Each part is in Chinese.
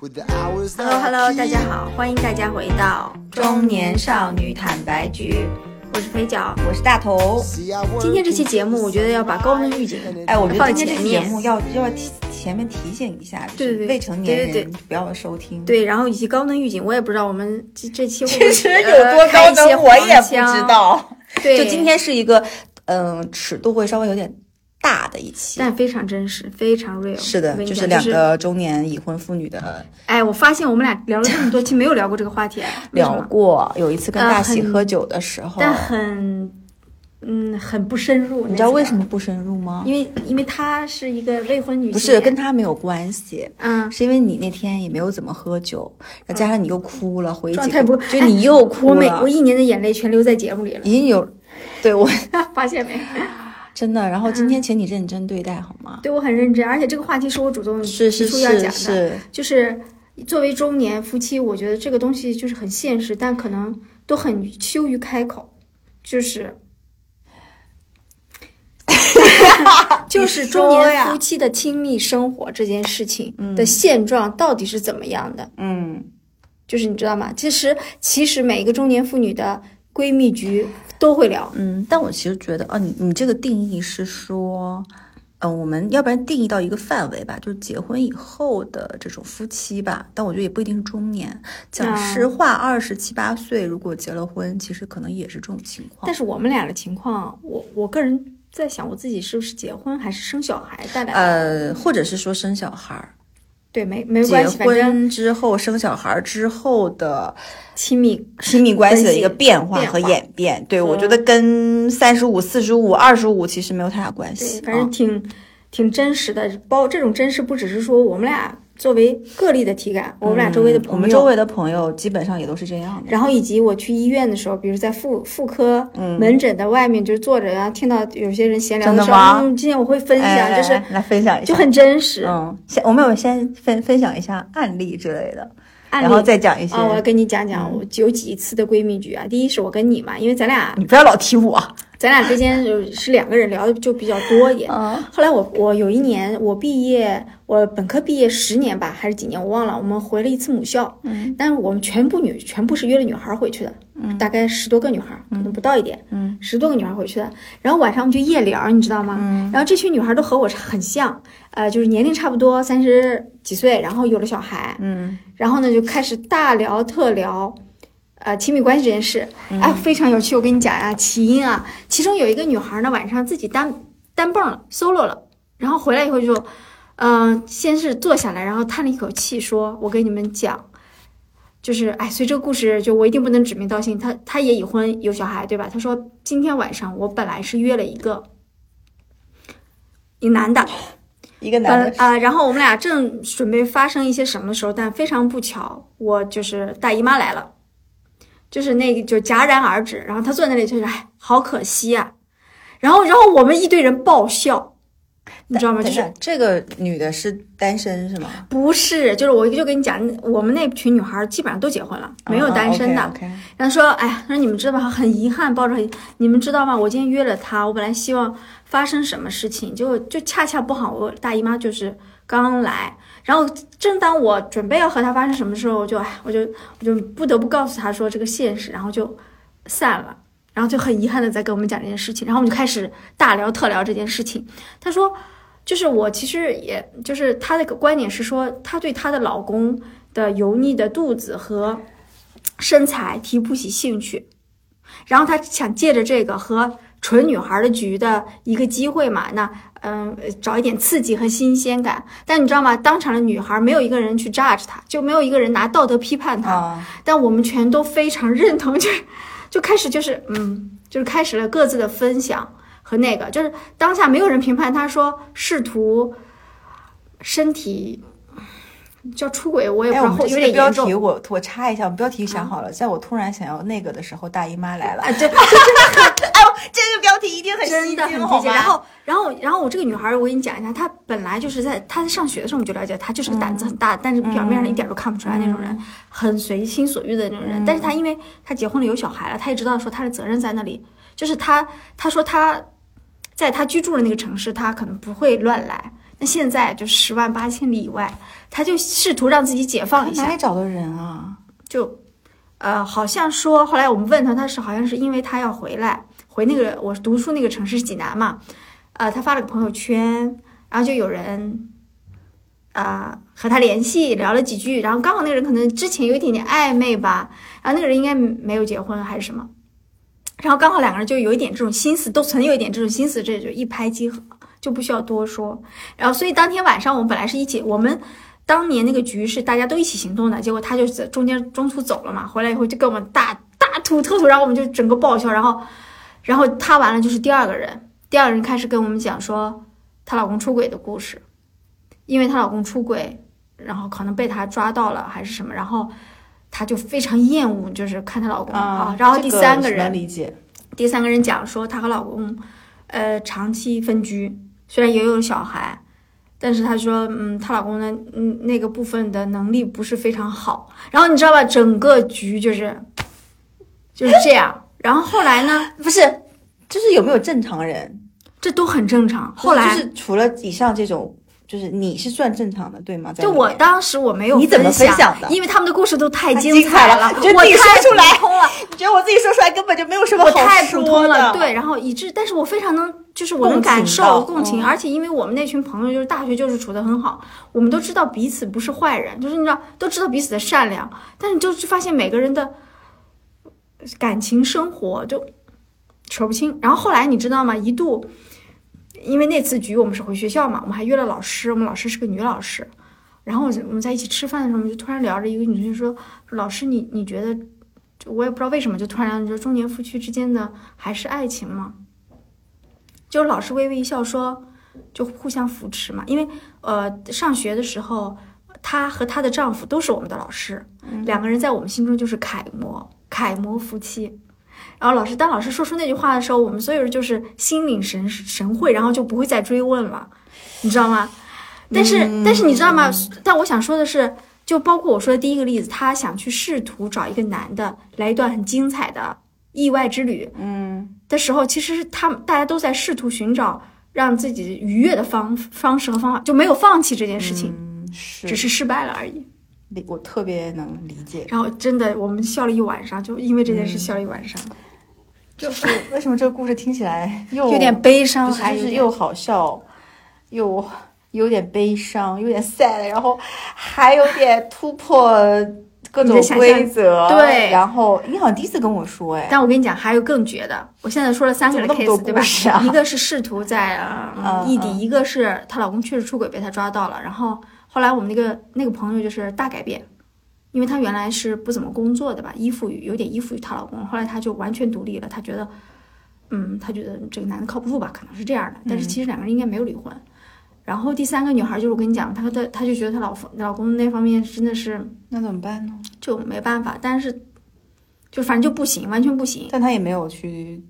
Hello Hello，大家好，欢迎大家回到中年少女坦白局，我是肥脚。我是大头。今天这期节目，我觉得要把高能预警，哎，我觉放得今天这前面期节目要要提前面提醒一下，就是对对对未成年对对人不要收听。，对，然后以及高能预警，我也不知道我们这这期会不其实 有呃多高能我也不知。道。对，就今天是一个嗯、尺度会稍微有点大的一期。但非常真实，非常 real。是的就是两个中年已婚妇女的哎，我发现我们俩聊了这么多期，没有聊过这个话题，聊？过。有一次跟呃大喜喝酒的时候，但很，嗯，很不深入。你知道为？什么不深入吗？因为因为她是一个未婚女性，不是跟她没有关系，嗯。是因为你那天也没有怎么喝酒，再加上你又哭了，回几个状态不，就你又哭我每了，我一年的眼泪全留在节目里了，已经有，对我 发现没？真的。然后今天请你认真对待好吗？对我很认真，而且这个话题是我主动提出要讲是的，是，就是作为中年夫妻，我觉得这个东西就是很现实，但可能都很羞于开口，就是。就是中年夫妻的亲密生活这件事情的现状到底是怎么样的？嗯，就是你知道吗？其实其实每一个中年妇女的闺蜜局都会聊，嗯，但我其实觉得，哦，你你这个定义是说，嗯、我们要不然定义到一个范围吧，就是结婚以后的这种夫妻吧。但我觉得也不一定是中年。讲啊实话，二十七八岁如果结了婚，其实可能也是这种情况。但是我们俩的情况，我我个人在想，我自己是不是结婚还是生小孩带来的？呃，或者是说生小孩儿，对，没没关系，婚之后生小孩之后的亲密亲密关系的一个变化和演变。对，我觉得跟三十五、四十五、二十五其实没有太大关，系。反正啊挺、挺真实的。包这种真实，不只是说我们俩作为个例的体感，我们俩周围的朋友，嗯我们周围的朋友基本上也都是这样的。然后以及我去医院的时候，比如在妇妇科门诊的外面，就是坐着，然后听到有些人闲聊的时候，今天我会分享，哎就是来来分享一下，就很真实。嗯，先我们有先分分享一下案例之类的，案例然后再讲一些。啊、我要跟你讲讲我有几次的闺蜜局啊。第一是我跟你嘛，因为咱俩你不要老提我。咱俩之间就是两个人聊的就比较多一点。嗯后来我我有一年我毕业，我本科毕业十年吧，还是几年我忘了，我们回了一次母校，嗯，但是我们全部女全部是约了女孩回去的，嗯，大概十多个女孩，可能不到一点，嗯，十多个女孩回去的。然后晚上我们就夜聊，你知道吗？嗯，然后这群女孩都和我很像，呃，就是年龄差不多，三十几岁，然后有了小孩，嗯然后呢就开始大聊特聊，呃，亲密关系这件事，嗯哎，非常有趣。我跟你讲呀，起因啊，其中有一个女孩呢，晚上自己单单蹦了，solo 了，然后回来以后就，嗯、先是坐下来，然后叹了一口气，说：“我跟你们讲。”就是，哎，所以这个故事就我一定不能指名道姓，她她也已婚有小孩，对吧？她说今天晚上我本来是约了一个一男的，一个男的，啊、然后我们俩正准备发生一些什么的时候，但非常不巧，我就是大姨妈来了，就是那个就戛然而止。然后他坐在那里就是，哎，好可惜啊。然后，然后我们一堆人爆笑，你知道吗？就是这个女的是单身是吗？不是，就是我就跟你讲，我们那群女孩基本上都结婚了，没有单身的。然后说，哎呀，他说你们知道吗？很遗憾，抱着很，你们知道吗？我今天约了他，我本来希望发生什么事情，结果就恰恰不好，我大姨妈就是刚来，然后正当我准备要和他发生什么的时候，我就哎，我就我就不得不告诉他说这个现实，然后就散了。然后就很遗憾的在跟我们讲这件事情，然后我们就开始大聊特聊这件事情。他说，就是我其实也就是他的观点是说，她对她的老公的油腻的肚子和身材提不起兴趣，然后她想借着这个和纯女孩的局的一个机会嘛，那嗯、找一点刺激和新鲜感。但你知道吗？当场的女孩没有一个人去 judge 她，就没有一个人拿道德批判她，啊，但我们全都非常认同，就是就开始就是嗯，就是开始了各自的分享和那个，就是当下没有人评判她说试图身体叫出轨，我也不哎，知道后有点严重题我我插一下，我们标题想好了，在我突然想要那个的时候，大姨妈来了。哎呦，这个标题一定很真的很吸睛，好接近。吗？然后，然后，然后我这个女孩儿，我给你讲一下，她本来就是在她在上学的时候我们就了解，她就是个胆子很大，但是表面上一点都看不出来那种人，很随心所欲的那种人。但是她因为她结婚了有小孩了，她也知道说她的责任在那里，就是她她说她在她居住的那个城市，她可能不会乱来。那现在就十万八千里以外，他就试图让自己解放一下哪里，找的人啊？就，呃，好像说后来我们问他，他是好像是因为他要回来，回那个我读书那个城市是济南嘛，呃，他发了个朋友圈，然后就有人。啊、和他联系聊了几句，然后刚好那个人可能之前有一点点暧昧吧，然后那个人应该没有结婚还是什么，然后刚好两个人就有一点这种心思，都存有一点这种心思，这就一拍即合，就不需要多说。然后所以当天晚上我们本来是一起，我们当年那个局是大家都一起行动的，结果他就在中间中途走了嘛，回来以后就跟我们大大吐特吐，然后我们就整个爆笑，然后然后他完了就是第二个人，第二个人开始跟我们讲说她老公出轨的故事，因为她老公出轨，然后可能被她抓到了还是什么，然后她就非常厌恶，就是看她老公啊。然后第三个这人理解，第三个人讲说，她和老公，呃，长期分居，虽然也有小孩，但是她说，嗯，她老公的，嗯，那个部分的能力不是非常好。然后你知道吧，整个局就是就是这样。然后后来呢，不是，就是有没有正常人？这都很正常。后来就是除了以上这种，就是你是算正常的，对吗？在就我当时我没有你怎么分享的因为他们的故事都太太精精彩了我太说出来普通了，你觉得我自己说出来根本就没有什么好我太普说通了，的对，然后以致，但是我非常能，就是我能感受到共情，嗯而且因为我们那群朋友就是大学就是处的很好，我们都知道彼此不是坏人，就是你知道都知道彼此的善良，但是就是发现每个人的感情生活就扯不清。然后后来你知道吗？一度因为那次局我们是回学校嘛，我们还约了老师，我们老师是个女老师。然后我们在一起吃饭的时候，我们就突然聊着，一个女同学说：“说老师你你觉得，就我也不知道为什么，就突然聊，你说中年夫妻之间的还是爱情吗？”就老师微微一笑说：“就互相扶持嘛，因为呃上学的时候，她和她的丈夫都是我们的老师，两个人在我们心中就是楷模，楷模夫妻。”然后老师，当老师说出那句话的时候，我们所有人就是心领神神会，然后就不会再追问了，你知道吗？但是，但是你知道吗？但我想说的是，就包括我说的第一个例子，他想去试图找一个男的来一段很精彩的意外之旅，嗯，的时候，其实是他们大家都在试图寻找让自己愉悦的方方式和方法，就没有放弃这件事情，嗯是，只是失败了而已。理我特别能理解。然后真的，我们笑了一晚上，就因为这件事笑了一晚上，就是为什么这个故事听起来 又有点悲伤，还是又好笑，又有点悲伤，有点 sad，然后还有点突破各种规则。对然后你好像第一次跟我说，哎，但我跟你讲，还有更绝的。我现在说了三个 case，对吧？一个是试图在异地，嗯一个是她老公确实出轨被她抓到了。然后后来我们那个那个朋友就是大改变，因为她原来是不怎么工作的吧，依附于有点依附于她老公，后来她就完全独立了。她觉得，嗯，她觉得这个男的靠不住吧，可能是这样的。但是其实两个人应该没有离婚。然后第三个女孩就是我跟你讲，她和她她就觉得她老公老公那方面真的是那怎么办呢？就没办法，但是就反正就不行，完全不行。但她也没有去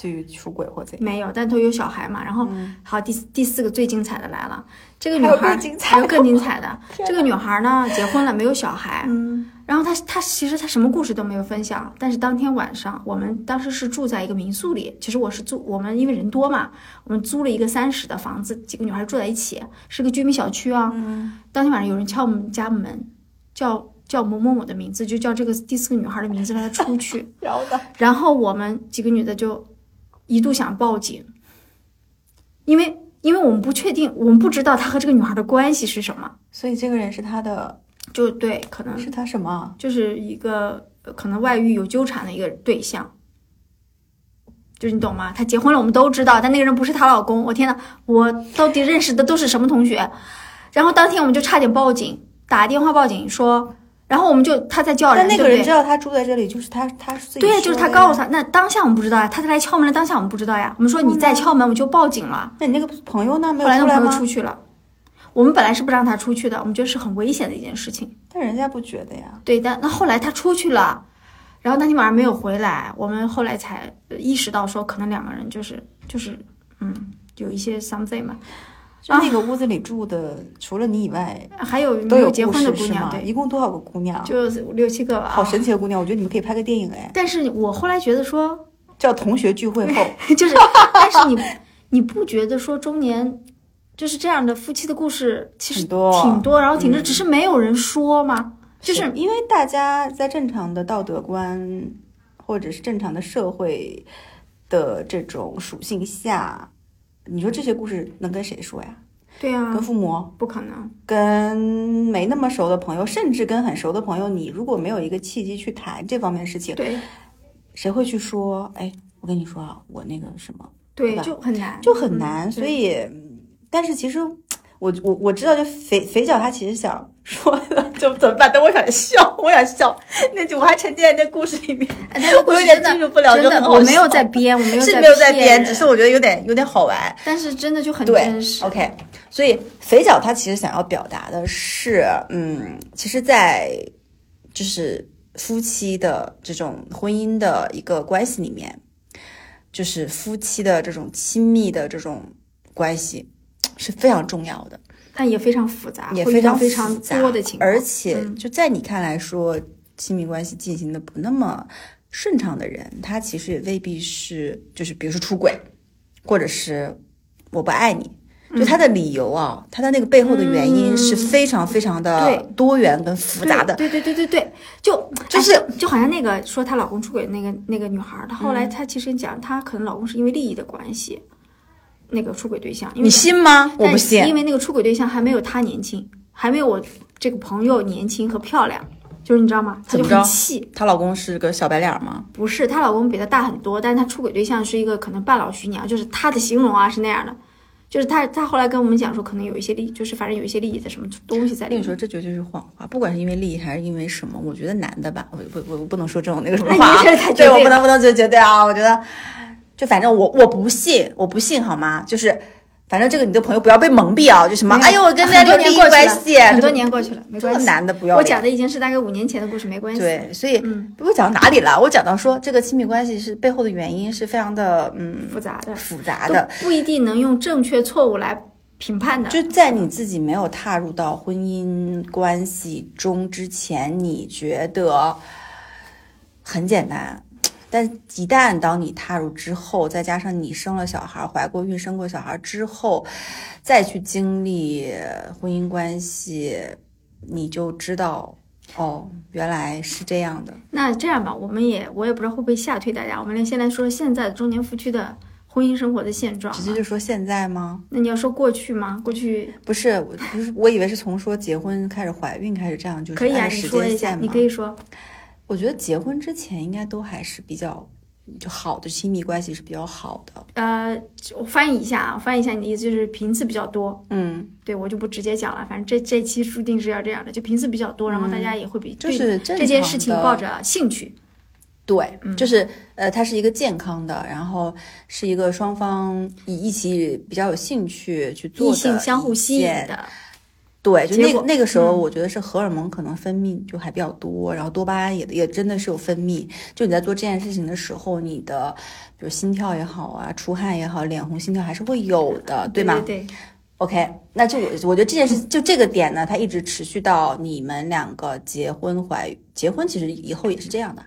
去出轨或怎样。没有，但都有小孩嘛。然后嗯好，第第四个最精彩的来了，这个女孩还有更精彩的。这个女孩呢，结婚了，没有小孩。嗯，然后她她其实她什么故事都没有分享，但是当天晚上我们当时是住在一个民宿里，其实我是住我们因为人多嘛，我们租了一个三室的房子，几个女孩住在一起，是个居民小区啊。嗯当天晚上有人敲我们家门，叫叫某某某的名字，就叫这个第四个女孩的名字，让她出去。然后呢？然后我们几个女的就一度想报警，因为因为我们不确定，我们不知道他和这个女孩的关系是什么，所以这个人是他的，就对，可能是他什么？就是一个呃可能外遇有纠缠的一个对象，就是你懂吗？他结婚了，我们都知道，但那个人不是她老公。我天呐，我到底认识的都是什么同学？然后当天我们就差点报警，打电话报警说，然后我们就他在叫人，但那个人知道他住在这里，就是他，他是自己对，说就是他告诉他，那当下我们不知道呀，他来敲门的当下我们不知道呀。我们说你再敲门，我们就报警了。那你那个朋友呢？没后来那个朋友有出去了，我们本来是不让他出去的，我们觉得是很危险的一件事情。但人家不觉得呀。对，但那后来他出去了，然后那天晚上没有回来，我们后来才呃意识到说，可能两个人就是就是嗯有一些 something 嘛。就那个屋子里住的，除了你以外，还有都有没有结婚的？姑娘？对，一共多少个姑娘？就六七个吧。好啊神奇的姑娘，我觉得你们可以拍个电影哎，但是我后来觉得说，叫同学聚会后。就是，但是你 你不觉得说中年就是这样的夫妻的故事，其实很多挺多，然后挺多，嗯只是没有人说嘛。就是因为大家在正常的道德观或者是正常的社会的这种属性下，你说这些故事能跟谁说呀？对啊跟，父母，不可能。跟没那么熟的朋友，甚至跟很熟的朋友，你如果没有一个契机去谈这方面的事情，对谁会去说？哎，我跟你说啊，我那个什么对，吧就很难，就很难。嗯所以，但是其实我我我知道，就肥肥脚他其实想说的，就怎么办？但我想笑，我想笑，那句我还沉浸在那故事里面，我有点进入不了，真的就很好我没有在编，我没有是没有在编，只是我觉得有点有点好玩。但是真的就很真实。，OK，所以肥脚他其实想要表达的是，嗯，其实，在就是夫妻的这种婚姻的一个关系里面，就是夫妻的这种亲密的这种关系是非常重要的，但也非常复杂，也非常非常多的情况，而且嗯。就在你看来说，亲密关系进行的不那么顺畅的人，他其实也未必是就是比如说出轨，或者是我不爱你。就他的理由啊，他的那个背后的原因是非常非常的多元跟复杂的。对对对对对。对，就就是哎就好像那个说她老公出轨那个那个女孩儿，她后嗯。来她其实讲，她可能老公是因为利益的关系，那个出轨对象，因为你信吗？我不信。因为那个出轨对象还没有她年轻，还没有我这个朋友年轻和漂亮，就是你知道吗？她就很气。她老公是个小白脸吗？不是，她老公比她大很多，但是她出轨对象是一个可能半老徐娘，就是她的形容啊是那样的，就是她她后来跟我们讲说，可能有一些利，就是反正有一些利益的什么东西在里面。跟你说，这绝对是谎话。不管是因为利益还是因为什么，我觉得男的吧，我我我我不能说这种那个什么哎话对我不能不能绝绝对啊！我觉得，就反正我我不信，我不信好吗？就是反正这个你的朋友不要被蒙蔽啊！就什么，哎呦，我跟很多他有利益关系，很多年过去了，没这个关系。男的不要脸我讲的已经是大概五年前的故事，没关系。对，所以嗯我讲到哪里了？我讲到说这个亲密关系是背后的原因是非常的嗯复杂的，复杂的，不一定能用正确错误来评判的。就在你自己没有踏入到婚姻关系中之前，你觉得很简单，但一旦当你踏入之后，再加上你生了小孩、怀过孕、生过小孩之后，再去经历婚姻关系，你就知道哦，原来是这样的。那这样吧，我们也我也不知道会不会吓退大家。我们来先来说现在的中年夫妻的婚姻生活的现状。直接就说现在吗？那你要说过去吗？过去不是，我不是，我以为是从说结婚开始怀孕开始这样，就是可以啊，时你说一下。你可以说。我觉得结婚之前应该都还是比较就好的亲密关系是比较好的。呃，我翻译一下啊，翻译一下你的意思就是频次比较多。嗯，对我就不直接讲了，反正这这期注定是要这样的，就频次比较多，然后大家也会比就是这件事情抱着兴趣。对，就是呃，它是一个健康的，然后是一个双方一一起比较有兴趣去做的异性相互吸引的，对，就那个那个时候，嗯我觉得是荷尔蒙可能分泌就还比较多，然后多巴胺也也真的是有分泌。就你在做这件事情的时候，你的比如心跳也好啊，出汗也好，脸红心跳还是会有的，吗？对对对，OK，那就我我觉得这件事就这个点呢，它一直持续到你们两个结婚怀结婚，其实以后也是这样的，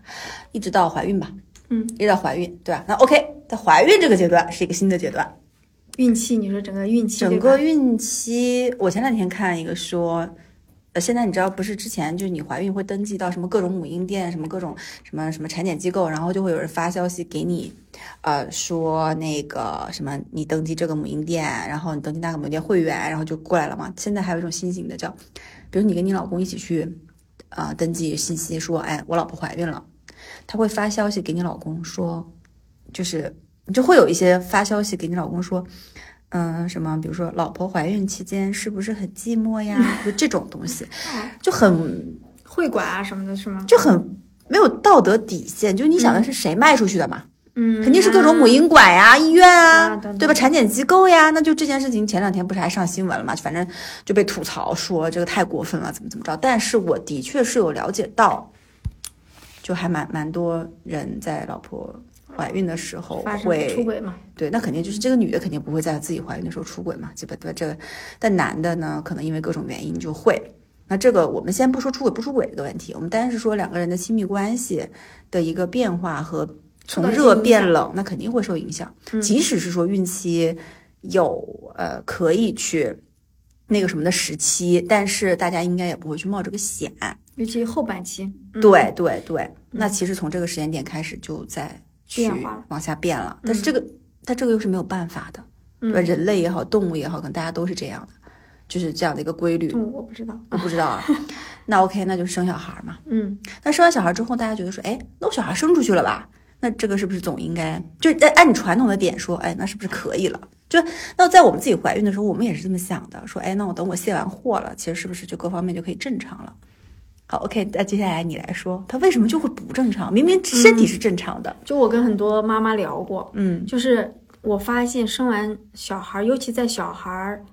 一直到怀孕吧，嗯，一直到怀孕，对吧？那 OK，在怀孕这个阶段是一个新的阶段，孕期，你说整个孕期，整个孕期，我前两天看一个说，呃，现在你知道不是之前就是你怀孕会登记到什么各种母婴店，什么各种什么什么产检机构，然后就会有人发消息给你，呃，说那个什么你登记这个母婴店，然后你登记那个母婴店会员，然后就过来了嘛。现在还有一种新型的叫，比如你跟你老公一起去，呃，登记信息说，哎，我老婆怀孕了，他会发消息给你老公说，就是你就会有一些发消息给你老公说。嗯，什么？比如说，老婆怀孕期间是不是很寂寞呀？就这种东西，就很会馆啊什么的，是吗？就很没有道德底线。就你想的是谁卖出去的嘛？嗯，肯定是各种母婴馆呀、医院啊，啊对吧？产检机构呀，那就这件事情前两天不是还上新闻了嘛？反正就被吐槽说这个太过分了，怎么怎么着。但是我的确是有了解到，就还蛮蛮多人在老婆怀孕的时候会出轨吗？对，那肯定就是这个女的肯定不会在自己怀孕的时候出轨嘛，对吧？对吧？这个，但男的呢，可能因为各种原因就会。那这个我们先不说出轨不出轨这个问题，我们单是说两个人的亲密关系的一个变化和从热变冷，那肯定会受影响。即使是说孕期有呃可以去那个什么的时期，但是大家应该也不会去冒这个险。尤其后半期，嗯对对对，那其实从这个时间点开始就在去往下变了，但是这个但这个又是没有办法的，对吧？嗯人类也好，动物也好，可能大家都是这样的，就是这样的一个规律。嗯，我不知道，我不知道啊，那 OK，那就生小孩嘛。嗯，那生完小孩之后，大家觉得说，哎，那我小孩生出去了吧？那这个是不是总应该就是按按你传统的点说，哎，那是不是可以了？就那在我们自己怀孕的时候，我们也是这么想的，说，哎，那我等我卸完货了，其实是不是就各方面就可以正常了？好，OK，那接下来你来说，他为什么就会不正常？明明身体是正常的，就我跟很多妈妈聊过，嗯就是我发现生完小孩儿，尤其在小孩儿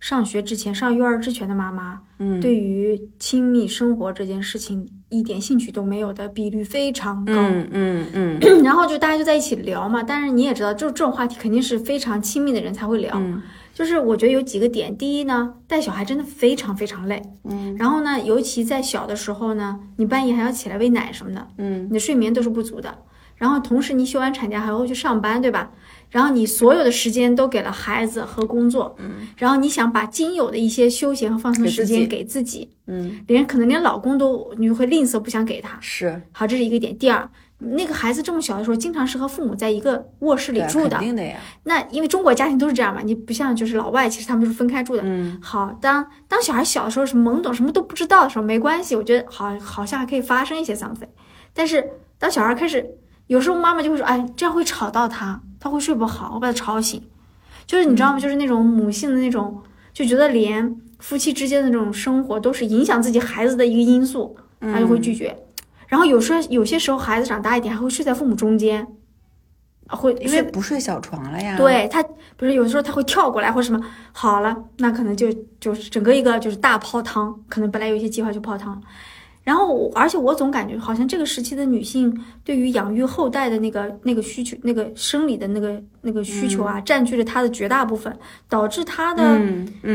上学之前、上幼儿之前的妈妈，嗯，对于亲密生活这件事情一点兴趣都没有的比率非常高。嗯嗯嗯 然后就大家就在一起聊嘛，但是你也知道，就这种话题肯定是非常亲密的人才会聊。嗯就是我觉得有几个点，第一呢，带小孩真的非常非常累。嗯然后呢，尤其在小的时候呢，你半夜还要起来喂奶什么的，嗯你的睡眠都是不足的。然后同时你休完产假还会去上班，对吧？然后你所有的时间都给了孩子和工作，嗯然后你想把仅有的一些休闲和放松时间给自己，嗯，连可能连老公都你会吝啬不想给他。是好，这是一个点。第二，那个孩子这么小的时候，经常是和父母在一个卧室里住的肯，定的呀，那因为中国家庭都是这样嘛，你不像就是老外，其实他们是分开住的。嗯好，当当小孩小的时候是懵懂，什么都不知道的时候，没关系，我觉得好好像还可以发生一些 something。但是当小孩开始，有时候妈妈就会说，哎，这样会吵到他，他会睡不好，我把他吵醒。就是你知道吗？就是那种母性的那种，就觉得连夫妻之间的这种生活都是影响自己孩子的一个因素，他就会拒绝。然后有时候有些时候孩子长大一点，还会睡在父母中间，啊会因为不睡小床了呀。，对他，不是有的时候他会跳过来或者什么，好了，那可能就就是整个一个就是大泡汤，可能本来有一些计划就泡汤。然后，而且我总感觉好像这个时期的女性对于养育后代的那个那个需求，那个生理的那个那个需求啊，占据了她的绝大部分，导致她的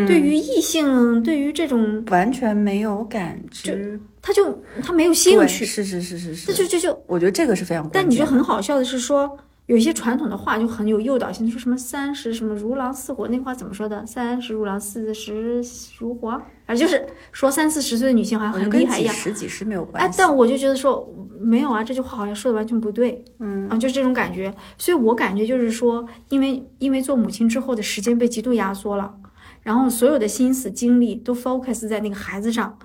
对于异性，对于这种，完全没有感知，她就她没有兴趣，是是是是是，这就就就我觉得这个是非常。但你觉得很好笑的是说，有一些传统的话就很有诱导性，说什么三十什么如狼似虎，那话怎么说的？三十如狼，四十如虎，啊，就是说三四十岁的女性好像很厉害一样。十几十没有关哎，系。但我就觉得说没有啊，这句话好像说的完全不对，嗯啊，就是这种感觉。所以我感觉就是说，因为因为做母亲之后的时间被极度压缩了，然后所有的心思精力都 focus 在那个孩子上，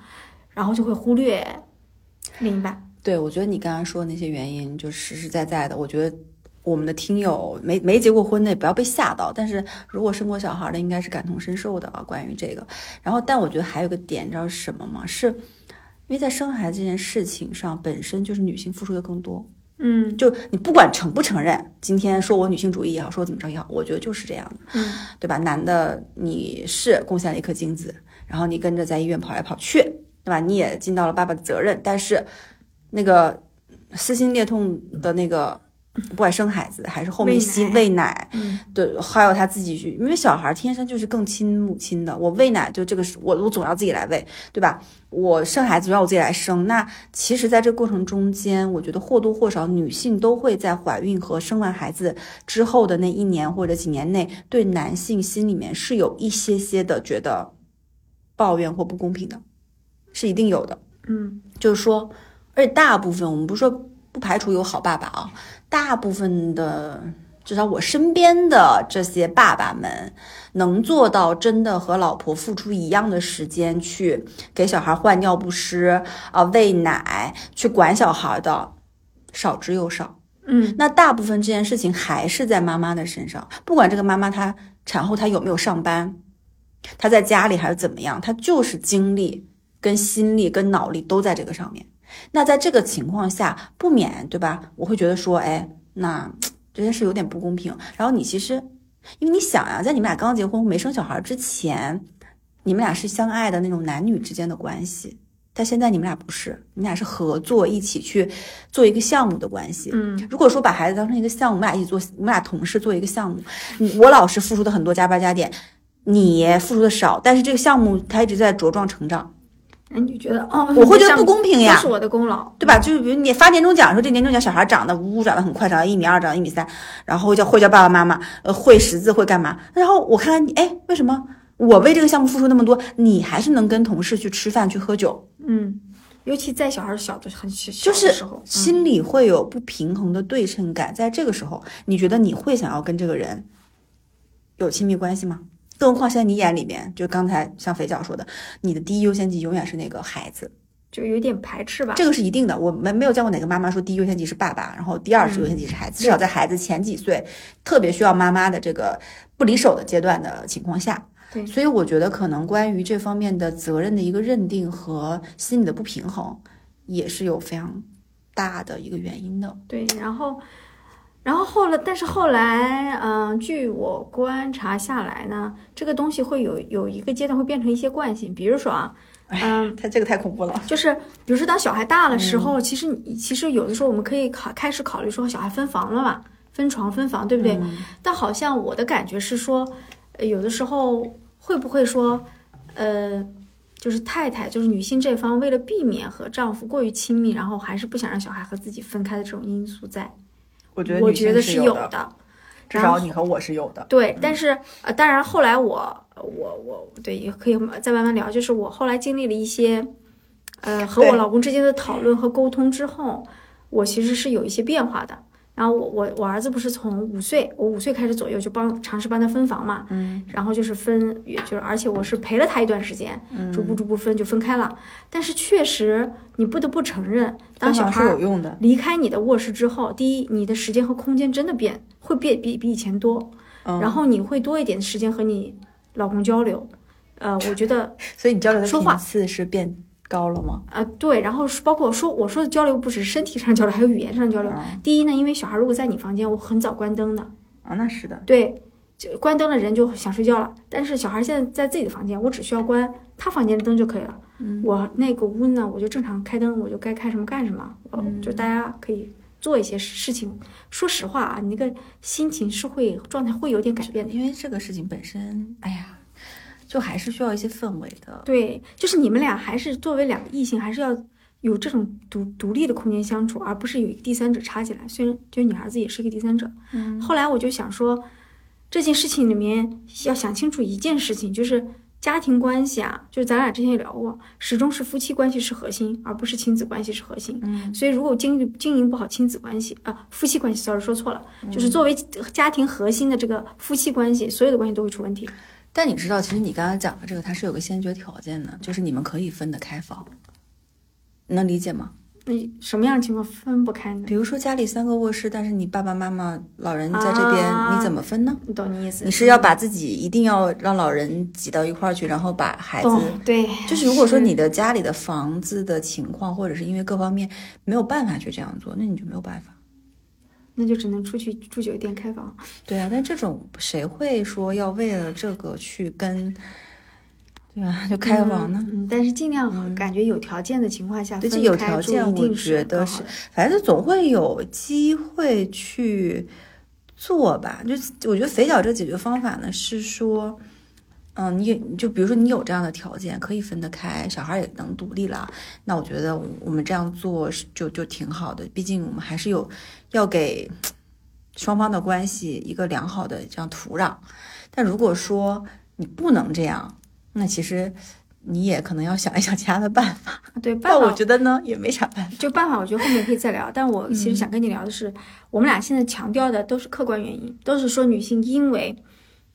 然后就会忽略另一半。对，我觉得你刚刚说的那些原因，就实实在在的。我觉得我们的听友没没结过婚的，也不要被吓到。但是如果生过小孩的，应该是感同身受的啊。关于这个，然后但我觉得还有个点，你知道是什么吗？是因为在生孩子这件事情上，本身就是女性付出的更多。嗯就你不管承不承认，今天说我女性主义也好，说我怎么着也好，我觉得就是这样的。嗯对吧？男的你是贡献了一颗精子，然后你跟着在医院跑来跑去，对吧？你也尽到了爸爸的责任，但是那个撕心裂痛的那个，不管生孩子还是后面喂吸奶喂奶，嗯对，还有他自己去，因为小孩天生就是更亲母亲的。我喂奶就这个是我我总要自己来喂，对吧？我生孩子总要我自己来生。那其实，在这个过程中间，我觉得或多或少女性都会在怀孕和生完孩子之后的那一年或者几年内，对男性心里面是有一些些的觉得抱怨或不公平的，是一定有的。嗯就是说，而且大部分我们不是说不排除有好爸爸啊，大部分的至少我身边的这些爸爸们能做到真的和老婆付出一样的时间去给小孩换尿不湿啊、喂奶、去管小孩的，少之又少。嗯那大部分这件事情还是在妈妈的身上，不管这个妈妈她产后她有没有上班，她在家里还是怎么样，她就是精力、跟心力、跟脑力都在这个上面。那在这个情况下，不免对吧？我会觉得说，哎，那这件事有点不公平。然后你其实，因为你想呀、在你们俩刚结婚没生小孩之前，你们俩是相爱的那种男女之间的关系。但现在你们俩不是，你们俩是合作一起去做一个项目的关系。嗯如果说把孩子当成一个项目，我们俩一起做，我们俩同事做一个项目，我老是付出的很多加班加点，你付出的少，但是这个项目它一直在茁壮成长，你就觉得哦，我会觉得不公平呀都是我的功劳。对吧？就是比如你发年终奖的时候这年终奖小孩长得呜呜长得很快，长到一米二，长到一米三，然后叫会叫爸爸妈妈，呃，会识字会干嘛？然后我看看你，哎，为什么我为这个项目付出那么多，你还是能跟同事去吃饭去喝酒？嗯，尤其在小孩小的很小就是小的时候，嗯心里会有不平衡的对称感。在这个时候，你觉得你会想要跟这个人有亲密关系吗？更何况现在你眼里面，就刚才像肥脚说的，你的第一优先级永远是那个孩子。就有点排斥吧。这个是一定的，我们没有见过哪个妈妈说第一优先级是爸爸，然后第二是优先级是孩子。至少在孩子前几岁，特别需要妈妈的这个不离手的阶段的情况下，对所以我觉得可能关于这方面的责任的一个认定和心理的不平衡，也是有非常大的一个原因的。对，然后，然后后来，但是后来，嗯、据我观察下来呢，这个东西会有有一个阶段会变成一些惯性，比如说啊，嗯，他这个太恐怖了。就是比如说当小孩大了时嗯候，其实你其实有的时候我们可以考开始考虑说小孩分房了嘛，分床分房，对不对？嗯但好像我的感觉是说，呃有的时候会不会说，呃。就是太太，就是女性这方，为了避免和丈夫过于亲密，然后还是不想让小孩和自己分开的这种因素在，我觉我觉得是，有的。至少你和我是有的。对，但是呃，当然后来我我我对也可以再慢慢聊，就是我后来经历了一些，呃，和我老公之间的讨论和沟通之后，我其实是有一些变化的。然后我我我儿子不是从五岁，我五岁开始左右就帮尝试帮他分房嘛，嗯，然后就是分，也就是而且我是陪了他一段时间，嗯逐步逐步分就分开了。但是确实你不得不承认，当小孩儿有用的。离开你的卧室之后，第一，你的时间和空间真的变会变比比以前多，嗯然后你会多一点时间和你老公交流。呃，我觉得 所以你交流的频次是变高了吗？啊对，然后包括说我说的交流不只是身体上交流，还有语言上交流。嗯第一呢，因为小孩如果在你房间，我很早关灯的，啊，那是的。对，就关灯了人就想睡觉了。但是小孩现在在自己的房间，我只需要关他房间的灯就可以了。嗯我那个屋呢，我就正常开灯，我就该开什么干什么。呃，嗯就大家可以做一些事情。说实话啊，你那个心情是会状态会有点改变的。因为这个事情本身，哎呀，就还是需要一些氛围的。对，就是你们俩还是作为两个异性，还是要有这种独独立的空间相处，而不是有一个第三者插进来。虽然就是你儿子也是一个第三者，嗯后来我就想说，这件事情里面要想清楚一件事情，就是家庭关系啊，就是咱俩之前也聊过，始终是夫妻关系是核心，而不是亲子关系是核心。嗯所以如果经营经营不好亲子关系啊、夫妻关系，sorry 说错了，就是嗯作为家庭核心的这个夫妻关系，所有的关系都会出问题。但你知道，其实你刚刚讲的这个，它是有个先决条件的，就是你们可以分得开房，你能理解吗？那什么样的情况分不开呢？比如说家里三个卧室，但是你爸爸妈妈、老人在这边，啊你怎么分呢？你懂你意思？你是要把自己一定要让老人挤到一块儿去，然后把孩子对，就是如果说你的家里的房子的情况，或者是因为各方面没有办法去这样做，那你就没有办法。那就只能出去住酒店开房。对啊，但这种谁会说要为了这个去跟，对啊？就开房呢？嗯，但是尽量感觉有条件的情况下对，这有条件，我觉得是反正总会有机会去做吧。就我觉得肥脚这解决方法呢，是说，嗯，你就比如说你有这样的条件，可以分得开，小孩也能独立了，那我觉得我们这样做就就挺好的。毕竟我们还是有要给双方的关系一个良好的这样土壤。但如果说你不能这样，那其实你也可能要想一想其他的办法。对办但我觉得呢，也没啥办法。就办法，我觉得后面可以再聊。但我其实想跟你聊的是，我们俩现在强调的都是客观原因，都是说女性因为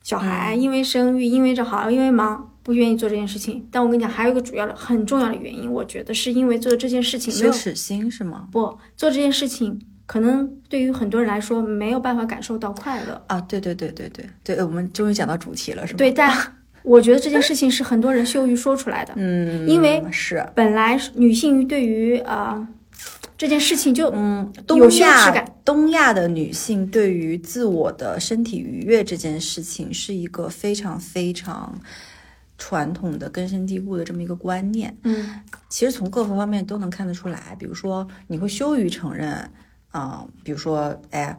小孩、因为生育、因为这好、因为忙不愿意做这件事情。但我跟你讲，还有一个主要的、很重要的原因，我觉得是因为做这件事情没有羞耻心是吗？不做这件事情，可能对于很多人来说没有办法感受到快乐。啊，对对对对对对，我们终于讲到主题了，是吗？对，，但我觉得这件事情是很多人羞于说出来的。嗯，因为是本来女性对于呃这件事情就嗯，东亚东亚的女性对于自我的身体愉悦这件事情是一个非常非常传统的根深蒂固的这么一个观念。嗯其实从各个方面都能看得出来，比如说你会羞于承认，啊、比如说，哎，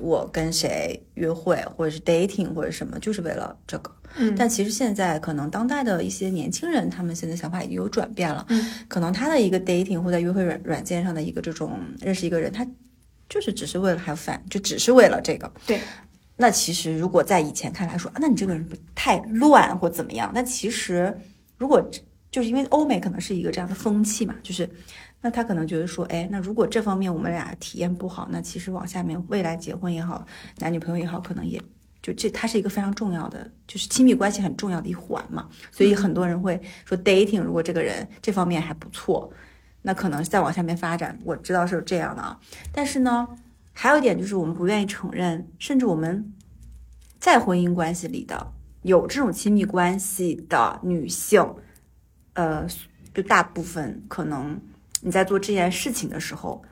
我跟谁约会，或者是 dating 或者什么，就是为了这个。嗯但其实现在可能当代的一些年轻人，他们现在想法已经有转变了。嗯，可能他的一个 dating 或在约会软软件上的一个这种认识一个人，他就是只是为了 have fun，就只是为了这个。对，那其实如果在以前看来说，啊那你这个人不太乱或怎么样？那其实如果就是因为欧美可能是一个这样的风气嘛，就是那他可能觉得说，哎，那如果这方面我们俩体验不好，那其实往下面未来结婚也好，男女朋友也好，可能也就这它是一个非常重要的，就是亲密关系很重要的一环嘛。所以很多人会说 dating，如果这个人这方面还不错，那可能再往下面发展，我知道是有这样的啊。但是呢，还有一点就是我们不愿意承认，甚至我们在婚姻关系里的有这种亲密关系的女性，呃，就大部分可能你在做这件事情的时候，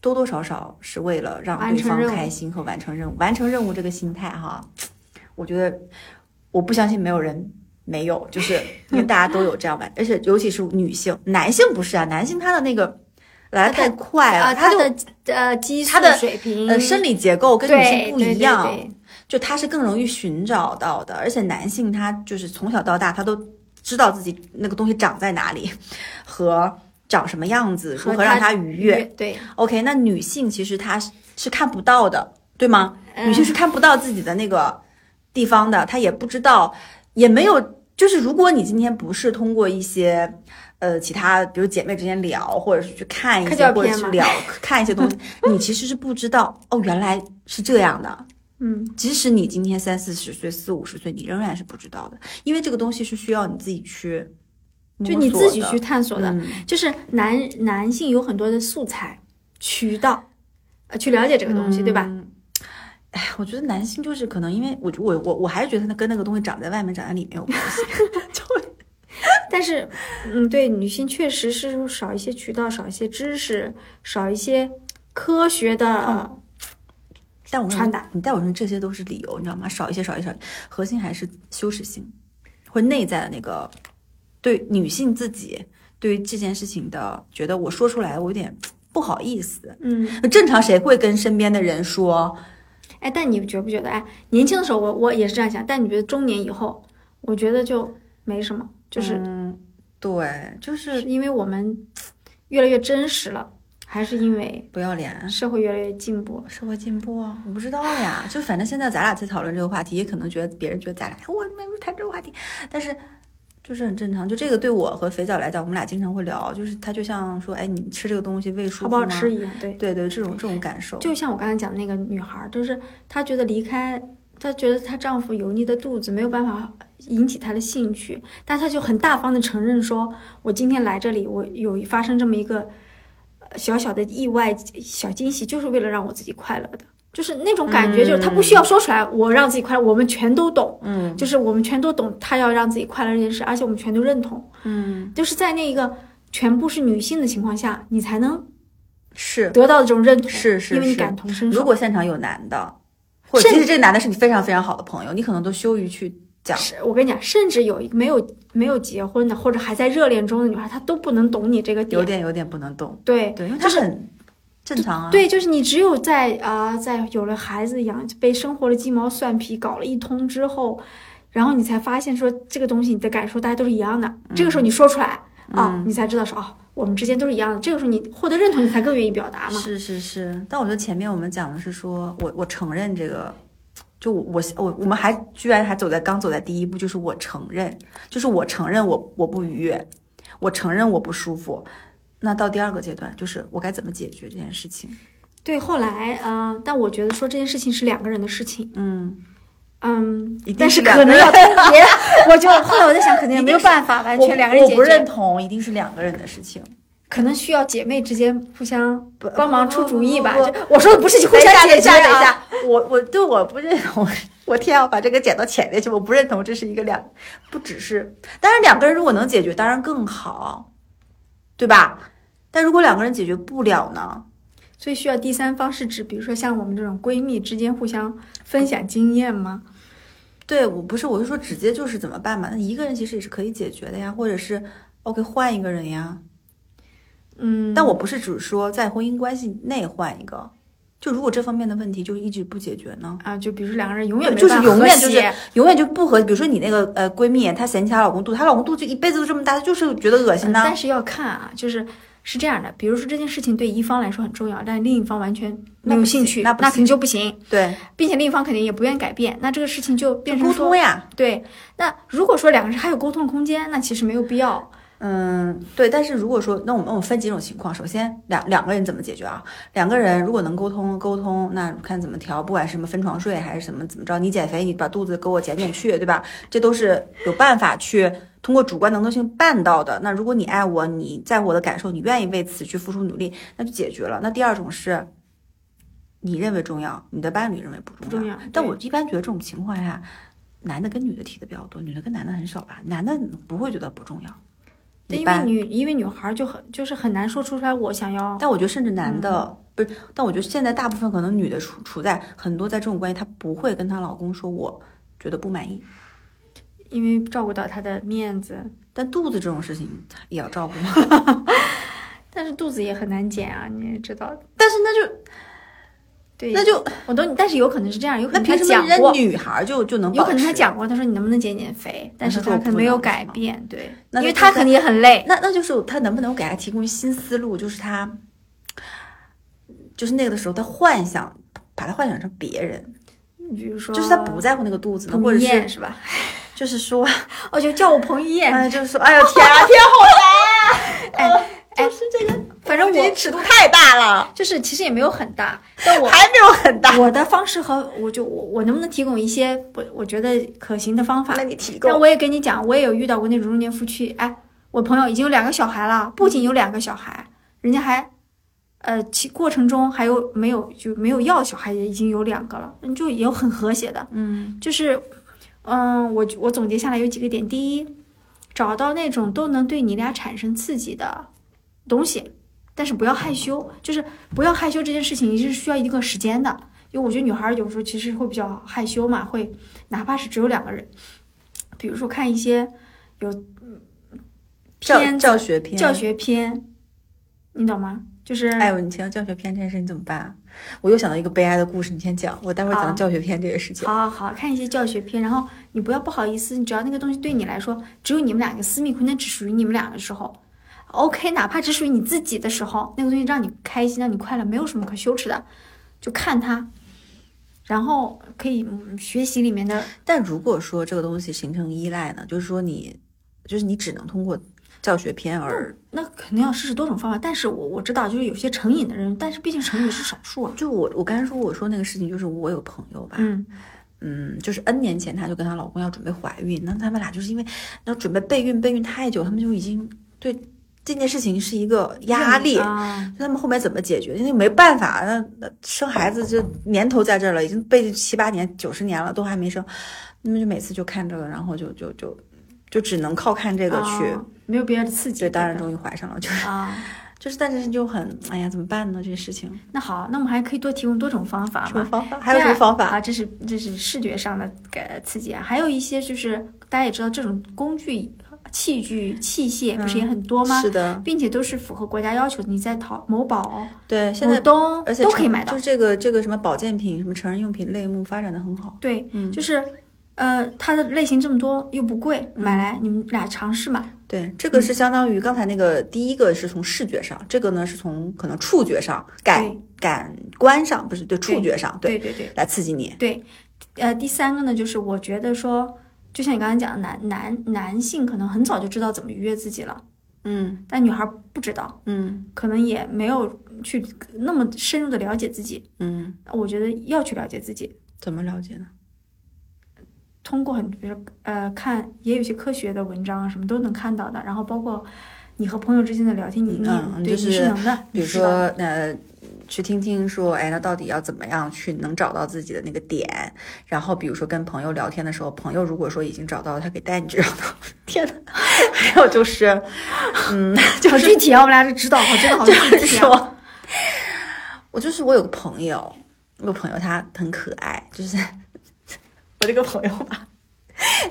多多少少是为了让对方开心和完成任务。完成任务这个心态哈，我觉得我不相信没有人没有，就是因为大家都有这样玩，而且尤其是女性，男性不是啊，男性他的那个来的太快了，啊，他就的呃激素他的水平呃生理结构跟女性不一样，就他是更容易寻找到的，而且男性他就是从小到大他都知道自己那个东西长在哪里和长什么样子，如何让他愉悦。对，OK，那女性其实她是是看不到的，对吗？嗯女性是看不到自己的那个地方的，她也不知道，也没有。就是如果你今天不是通过一些呃其他，比如姐妹之间聊，或者是去看一些，或者是聊看一些东西，你其实是不知道哦，原来是这样的。嗯，即使你今天三四十岁、四五十岁，你仍然是不知道的，因为这个东西是需要你自己去摸就你自己去探索的，嗯就是男男性有很多的素材渠道，呃，去了解这个东西，对吧？嗯？哎，我觉得男性就是可能，因为我我我我还是觉得他跟那个东西长在外面、长在里面有关系。就 但是，嗯，对，女性确实是少一些渠道，少一些知识，少一些科学的嗯但我认为传达。你但我认为这些都是理由，你知道吗？少一些，少一些，少核心还是羞耻心，或内在的那个对女性自己对于这件事情的觉得，我说出来我有点不好意思。嗯，正常谁会跟身边的人说？哎，但你觉不觉得？哎，年轻的时候我我也是这样想，但你觉得中年以后，我觉得就没什么，就是嗯，对，就是是因为我们越来越真实了，还是因为不要脸。社会越来越进步？社会进步啊，我不知道呀。就反正现在咱俩在讨论这个话题，也可能觉得别人觉得咱俩，哎，我没有谈这个话题，但是就是很正常。就这个对我和肥皂来讲，我们俩经常会聊，就是他就像说，哎，你吃这个东西胃舒好不服吗？好吃一样，对。对对，这种这种感受。就像我刚才讲的那个女孩儿，就是她觉得离开，她觉得她丈夫油腻的肚子没有办法引起她的兴趣，但她就很大方的承认说，我今天来这里，我有发生这么一个呃小小的意外小惊喜，就是为了让我自己快乐的，就是那种感觉，就是他不需要说出来，我让自己快乐，我们全都懂，嗯。就是我们全都懂他要让自己快乐这件事，而且我们全都认同，嗯，就是在那一个全部是女性的情况下，你才能是。得到的这种认同，是是因为你感同身受。如果现场有男的，或者甚即使这男的是你非常非常好的朋友，你可能都羞于去讲。是我跟你讲，甚至有一个没有没有结婚的，或者还在热恋中的女孩，她都不能懂你这个点。有点有点不能懂，对对，因为就是他很正常啊。对，就是你只有在啊、在有了孩子养，被生活的鸡毛蒜皮搞了一通之后，然后你才发现说这个东西你的感受大家都是一样的。这个时候你说出来啊、你才知道说哦，我们之间都是一样的。这个时候你获得认同，你才更愿意表达嘛。是是是，但我觉得前面我们讲的是说，我我承认这个，就我我我我们还居然还走在刚走在第一步，就是我承认，就是我承认我我不愉悦，我承认我不舒服。那到第二个阶段，就是我该怎么解决这件事情？对，后来啊、呃但我觉得说这件事情是两个人的事情，嗯，嗯一定，但是可能要人脱节，我就后来我在想，肯定没有办法完全两个人解决。我不认同，一定是两个人的事情。可能需要姐妹之间互相帮忙出主意吧。我说的不是互相解决我我对我不认同，我天啊，把这个剪到前面去，我不认同这是一个两，不只是，当然两个人如果能解决，当然更好，对吧？但如果两个人解决不了呢？所以需要第三方是指，比如说像我们这种闺蜜之间互相分享经验吗？对我不是，我是说直接就是怎么办嘛？那一个人其实也是可以解决的呀，或者是 OK 换一个人呀。嗯，但我不是只说在婚姻关系内换一个，就如果这方面的问题就一直不解决呢？啊，就比如说两个人永远就是永远就是永远就不和，比如说你那个呃闺蜜，她嫌弃她老公肚子，她老公肚子就一辈子都这么大，她就是觉得恶心呢。嗯但是要看啊，就是是这样的，比如说这件事情对一方来说很重要，但另一方完全没有兴趣，那那肯定就不行，对，并且另一方肯定也不愿意改变，那这个事情就变成沟通呀，对。那如果说两个人还有沟通空间，那其实没有必要。嗯，对。但是如果说，那我们我们分几种情况，首先两两个人怎么解决啊？两个人如果能沟通沟通，那看怎么调，不管是什么分床睡还是什么怎么着，你减肥，你把肚子给我减减去，对吧？这都是有办法去通过主观能动性办到的。那如果你爱我，你在乎我的感受，你愿意为此去付出努力，那就解决了。那第二种是。你认为重要，你的伴侣认为不重要。不重要但我一般觉得这种情况下，男的跟女的提的比较多，女的跟男的很少吧？男的不会觉得不重要。对，因为女因为女孩就很就是很难说出来我想要，但我觉得甚至男的、嗯不是，但我觉得现在大部分可能女的处处在很多在这种关系，她不会跟她老公说我觉得不满意，因为照顾到她的面子，但肚子这种事情也要照顾吗？但是肚子也很难减啊，你也知道。但是那就对，那就我都，但是有可能是这样，有可能他凭什么人讲过，女孩就就能有可能他讲过，他说你能不能减减肥，但是他可能没有改变，对，那因为他肯定也很累。那那就是他能不能给他提供新思路，就是他就是那个的时候，他幻想把他幻想成别人，比如说，就是他不在乎那个肚子呢，或者是是吧？就是说，哦，就叫我彭于晏，哎，就是说，哎呦天啊，天好难啊！哎就是这个，反正我尺度太大了，就是其实也没有很大，但我 还没有很大。我的方式和我就我我能不能提供一些我我觉得可行的方法？那你提供，但我也跟你讲，我也有遇到过那种中年夫妻，哎，我朋友已经有两个小孩了，不仅有两个小孩，人家还，呃，其过程中还有没有就没有要小孩，也已经有两个了，嗯就也有很和谐的，嗯就是，嗯，我我总结下来有几个点，第一，找到那种都能对你俩产生刺激的东西，但是不要害羞，就是不要害羞这件事情是需要一个时间的，因为我觉得女孩儿有时候其实会比较害羞嘛，会哪怕是只有两个人，比如说看一些有嗯教片教学片，教学片，你懂吗？就是哎呦，你提到教学片这件事，你怎么办啊？我又想到一个悲哀的故事，你先讲，我待会儿讲教学片这个事情。好好好看一些教学片，然后你不要不好意思，你只要那个东西对你来说只有你们两个私密空间，只属于你们两个的时候，OK，哪怕只属于你自己的时候，那个东西让你开心，让你快乐，没有什么可羞耻的，就看它，然后可以、嗯、学习里面的，但如果说这个东西形成依赖呢，就是说你，就是你只能通过教学片而，那肯定要试试多种方法。但是我我知道，就是有些成瘾的人，但是毕竟成瘾是少数啊。就我我刚才说我说那个事情，就是我有朋友吧，嗯嗯，就是 N 年前，她就跟她老公要准备怀孕，那他们俩就是因为要准备备孕，备孕太久，他们就已经对这件事情是一个压力。啊，他们后面怎么解决？因为没办法，那那生孩子这年头在这儿了，已经备七八年、九十年了，都还没生，那么就每次就看这个，然后就就就就只能靠看这个去。啊没有别的刺激。对，当然终于怀上了，就是啊。就是，但是就很，哎呀，怎么办呢？这些事情，那好，那我们还可以多提供多种方法嘛。方法？还有什么方法？啊，这是这是视觉上的给刺激啊，还有一些就是大家也知道，这种工具、器具、器械不是也很多吗？是的，并且都是符合国家要求的，你在淘某宝、对，现在东而且都可以买到就。是这个这个什么保健品、什么成人用品类目发展的很好。对，嗯就是呃，它的类型这么多又不贵，买来你们俩尝试嘛。对，这个是相当于刚才那个第一个是从视觉上，这个呢是从可能触觉上、感感官上，不是对触觉上，对对对来刺激你。对，呃，第三个呢，就是我觉得说，就像你刚才讲的，男男男性可能很早就知道怎么愉悦自己了，嗯但女孩不知道。嗯可能也没有去那么深入的了解自己。嗯，我觉得要去了解自己，怎么了解呢？通过很比如呃看，也有些科学的文章啊，什么都能看到的。然后包括你和朋友之间的聊天，你你、对嗯就是你是能的，比如说，呃，去听听说，哎，那到底要怎么样去能找到自己的那个点？然后，比如说跟朋友聊天的时候，朋友如果说已经找到了，他可以带你去找到。天呐，还有就是，嗯，好具体啊，我们俩是知道，好真的好具就是体啊。说，我就是我有个朋友，我朋友他很可爱，就是 我这个朋友吧，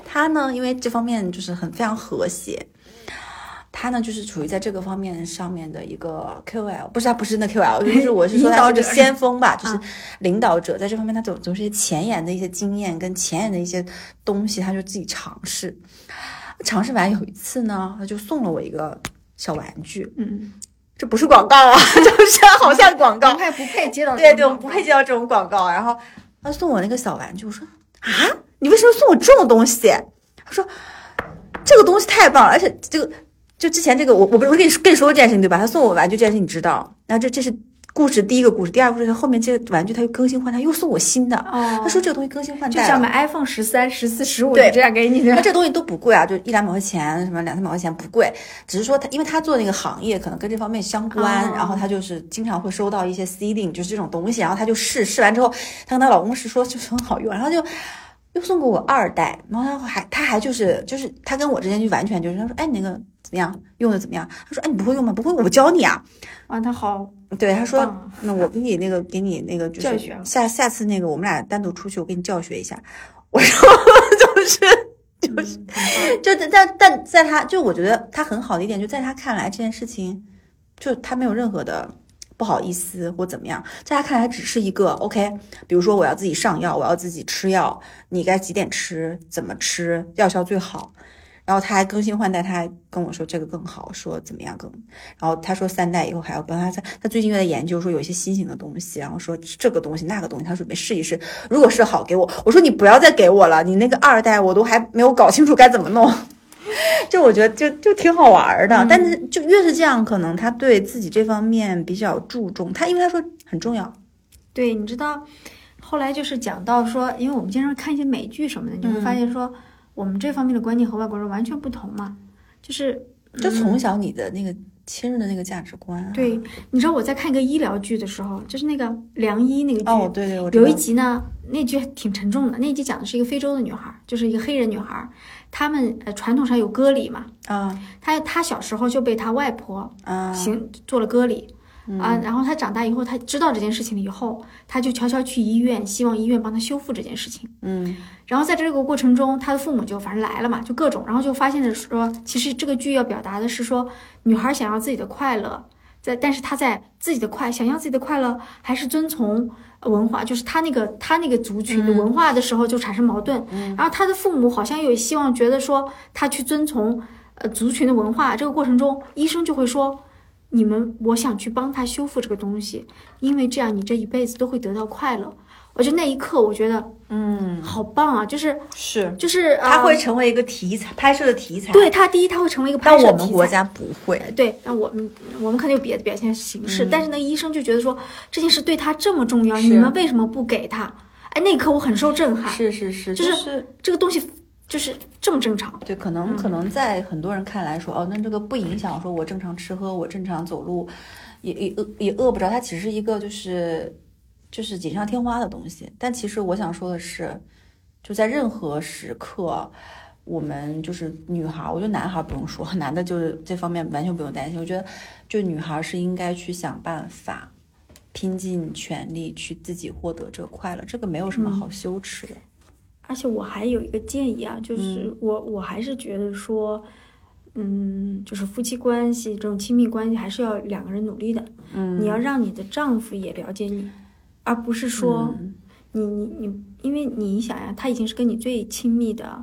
他呢，因为这方面就是很非常和谐，他呢就是处于在这个方面上面的一个 QL，不是他不是那 QL，就是 我是说他是个先锋吧，就是领导者，在这方面他总总是些前沿的一些经验跟前沿的一些东西，他就自己尝试。尝试完有一次呢，他就送了我一个小玩具，嗯，这不是广告啊，就是好像广告不，配不配接到 对对，我们不配接到这种广告。然后他送我那个小玩具，我说啊，你为什么送我这种东西？他说这个东西太棒了，而且这个就之前这个我我不是我跟你说跟你说过这件事情对吧？他送我玩具这件事情你知道，然后这这是故事第一个故事，第二个故事后面这个玩具他又更新换代，又送我新的。哦，他说这个东西更新换代了。就像买 iPhone 十三、十四、十五对。这样给你的，那这东西都不贵啊，就一两百块钱，什么两三百块钱不贵，只是说他因为他做那个行业可能跟这方面相关，哦。然后他就是经常会收到一些 seeding，就是这种东西，然后他就试试完之后，他跟她老公是说就是很好用，然后就又送给我二代，然后他还他还就是就是他跟我之间就完全就是他说哎你那个怎么样用的怎么样？他说哎你不会用吗？不会我教你啊。啊，他好对，他说啊那我给你那个给你那个就是下下次那个我们俩单独出去，我给你教学一下。我说就是 就是。就但但但在他就我觉得他很好的一点，就在他看来这件事情，就他没有任何的不好意思或怎么样，在他看来只是一个 OK。比如说我要自己上药，我要自己吃药，你该几点吃，怎么吃，药效最好。然后他还更新换代，他还跟我说这个更好，说怎么样更。然后他说三代以后还要帮他，他他最近又在研究说有一些新型的东西，然后说这个东西那个东西，他准备试一试，如果是好给我。我说你不要再给我了，你那个二代我都还没有搞清楚该怎么弄。就我觉得就就挺好玩儿的，嗯但是就越是这样，可能他对自己这方面比较注重。他因为他说很重要，对，你知道，后来就是讲到说，因为我们经常看一些美剧什么的，你会嗯发现说，我们这方面的观念和外国人完全不同嘛。就是就从小你的那个亲人的那个价值观、啊。对，你知道我在看一个医疗剧的时候，就是那个良医那个剧，哦，对对，我有一集呢，那剧挺沉重的。那一集讲的是一个非洲的女孩，就是一个黑人女孩，他们呃传统上有割礼嘛，啊。他他小时候就被他外婆啊，行做了割礼。啊，然后他长大以后，他知道这件事情了以后，他就悄悄去医院，希望医院帮他修复这件事情。嗯。然后在这个过程中，他的父母就反正来了嘛，就各种，然后就发现了说，其实这个剧要表达的是说，女孩想要自己的快乐，在但是他在自己的快想要自己的快乐，还是遵从呃文化，就是他那个他那个族群的文化的时候就产生矛盾。然后他的父母好像有希望觉得说他去遵从呃族群的文化，这个过程中，医生就会说。你们，我想去帮他修复这个东西，因为这样你这一辈子都会得到快乐。我就那一刻，我觉得嗯，好棒啊！就是是，就是他会呃成为一个题材拍摄的题材。，对他第一，他会成为一个拍但摄题材。我们国家不会。对，那我们我们可能有别的表现形式，但是那医生就觉得说这件事对他这么重要，你们为什么不给他？哎，那一刻我很受震撼，是是是，就是是这个东西就是这么正常。对，可能可能在很多人看来说，哦，那这个不影响说我正常吃喝，我正常走路，也也饿也饿不着，它只是一个就是就是锦上添花的东西。但其实我想说的是，就在任何时刻，我们就是女孩，我觉得男孩不用说，男的就是这方面完全不用担心。我觉得就女孩是应该去想办法。拼尽全力去自己获得这个快乐，这个没有什么好羞耻的。而且我还有一个建议啊，就是我我还是觉得说，嗯，就是夫妻关系这种亲密关系还是要两个人努力的。嗯，你要让你的丈夫也了解你，而不是说嗯你你你，因为你想呀，他已经是跟你最亲密的，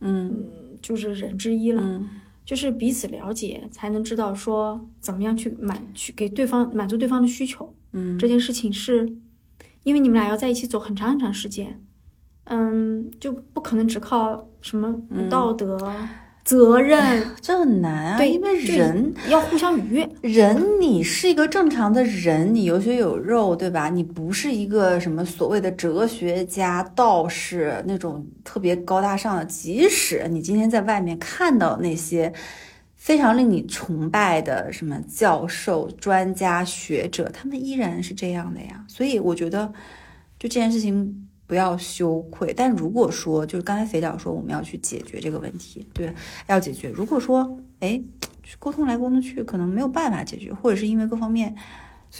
嗯就是人之一了。嗯就是彼此了解，才能知道说怎么样去满去给对方满足对方的需求。嗯，这件事情是，因为你们俩要在一起走很长很长时间，嗯，就不可能只靠什么道德、责任，这很难啊，对，因为人要互相愉悦。人你是一个正常的人，你有血有肉，对吧？你不是一个什么所谓的哲学家、道士那种特别高大上的。即使你今天在外面看到那些非常令你崇拜的什么教授、专家、学者，他们依然是这样的呀。所以我觉得，就这件事情。不要羞愧，但如果说就是刚才肥角说我们要去解决这个问题，对，要解决。如果说哎，沟通来沟通去，可能没有办法解决，或者是因为各方面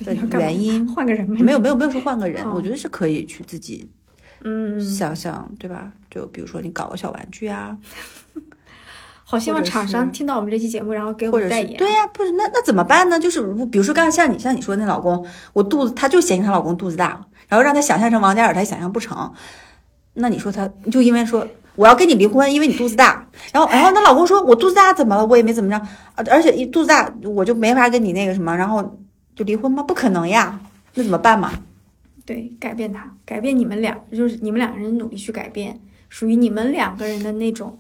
的原因，换个人呗没有没有没有说换个人，哦我觉得是可以去自己嗯，想想，对吧？就比如说你搞个小玩具啊，好希望厂商听到我们这期节目，然后给我们代言。对呀、不是那那怎么办呢？就是如比如说刚才像你像你说的那老公，我肚子她就嫌弃她老公肚子大，然后让他想象成王嘉尔，他想象不成。那你说他就因为说我要跟你离婚，因为你肚子大，然后然后她老公说我肚子大怎么了？我也没怎么着，啊而且一肚子大我就没法跟你那个什么，然后就离婚吗？不可能呀，那怎么办嘛？对，改变他，改变你们俩，就是你们两个人努力去改变，属于你们两个人的那种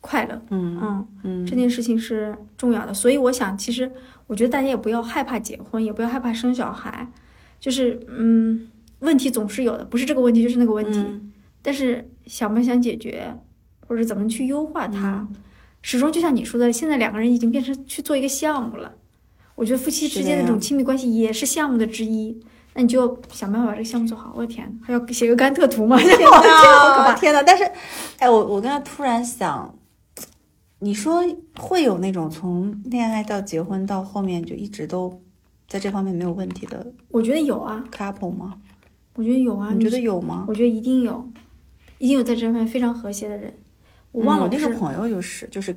快乐。嗯嗯，嗯这件事情是重要的，所以我想，其实我觉得大家也不要害怕结婚，也不要害怕生小孩，就是嗯，问题总是有的，不是这个问题就是那个问题，嗯但是想不想解决，或者怎么去优化它，嗯始终就像你说的，现在两个人已经变成去做一个项目了。我觉得夫妻之间的这种亲密关系也是项目的之一，那你就想办法把这个项目做好。我的天，还要写个甘特图吗？天哪，这个好可怕！啊天哪！但是，哎，我我刚才突然想，你说会有那种从恋爱到结婚到后面就一直都在这方面没有问题的我觉得有啊，couple 吗？我觉得有啊，你觉得有吗？我觉得一定有，一定有在这方面非常和谐的人。我忘了嗯我那个朋友就是就是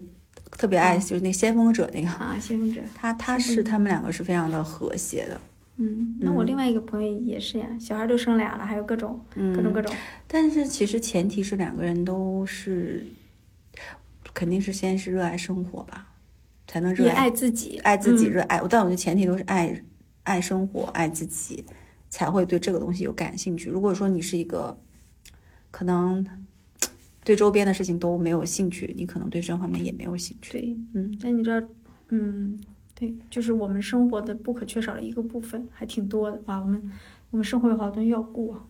特别爱就是那先锋者那个，啊，先锋者。他他是他们两个是非常的和谐的，嗯，那我另外一个朋友也是呀，小孩都生俩了，还有各种各种各种。但是其实前提是两个人都是肯定是先是热爱生活吧，才能热也爱自己，爱自己，嗯热爱。但我觉得前提都是爱爱生活，爱自己，才会对这个东西有感兴趣。如果说你是一个可能对周边的事情都没有兴趣，你可能对这方面也没有兴趣。对，嗯，但你知道，嗯，对，就是我们生活的不可缺少的一个部分，还挺多的哇。我们我们生活有好多东西要顾啊，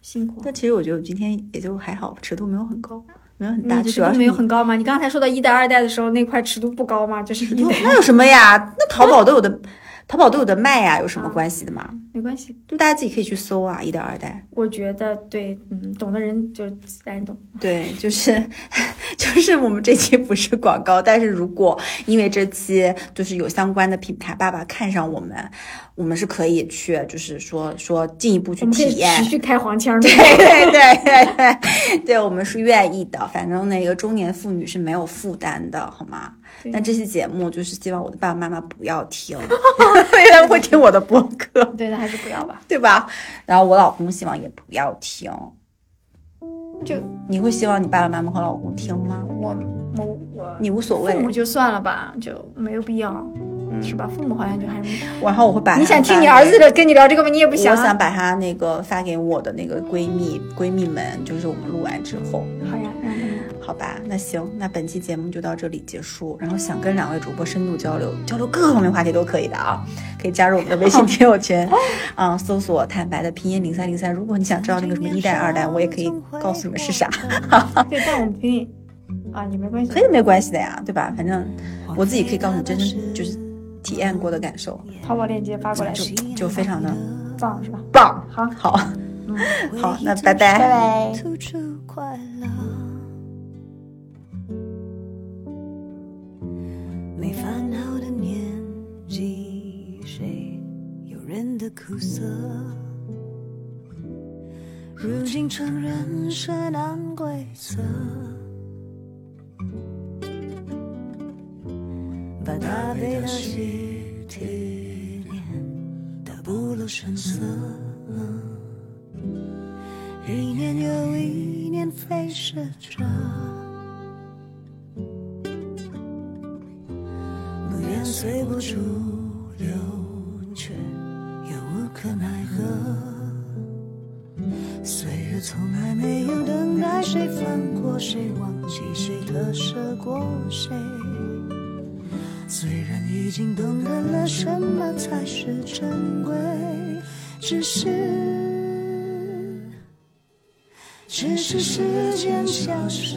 辛苦啊。但其实我觉得我今天也就还好，尺度没有很高，没有很大，你尺度没有就主要是你很高吗？你刚才说到一代、二代的时候，那块尺度不高吗？就是一代，那有什么呀？那淘宝都有的，淘宝都有的卖呀，有什么关系的嘛？没关系。就大家自己可以去搜啊，一代、二代。我觉得对，嗯，懂的人就自然懂。对，就是 就是我们这期不是广告，但是如果因为这期就是有相关的品牌爸爸看上我们，我们是可以去，就是说说进一步去体验持。续开黄腔的。对对对对对，对我们是愿意的。反正那个中年妇女是没有负担的，好吗？对那这期节目就是希望我的爸爸妈妈不要听，因为会听我的播客，对，那还是不要吧。对吧？然后我老公希望也不要听。就你会希望你爸爸妈妈和老公听吗？我我我你无所谓父。母就算了吧，就没有必要，是吧？父母好像就还是。然后我会把你想听你儿子的跟你聊这个吗？你也不想啊。我想把他那个发给我的那个闺蜜闺蜜们，就是我们录完之后，好呀，让他们好吧？那行，那本期节目就到这里结束。然后想跟两位主播深度交流，交流各方面话题都可以的啊，可以加入我们的微信 听友群，嗯，搜索“坦白”的拼音零三零三。如果你想知道那个什么一代、二代，我也可以告诉你们是啥，对，但我们啊，也没关系，可以没关系的呀，对吧？反正我自己可以告诉你真正就是体验过的感受，淘宝链接发过来，就就非常的棒是吧？棒。好，好，好，那拜拜。拜拜。突出快乐，没烦恼的年纪，谁有人的苦涩？如今承认是难规则，把大悲的喜提炼得不露声色。一年又一年飞逝着，不愿随波逐流，却又无可奈何。岁月从来没有等待谁放过谁，忘记谁特舍过谁。虽然已经懂得了什么才是珍贵，只是。只是时间消失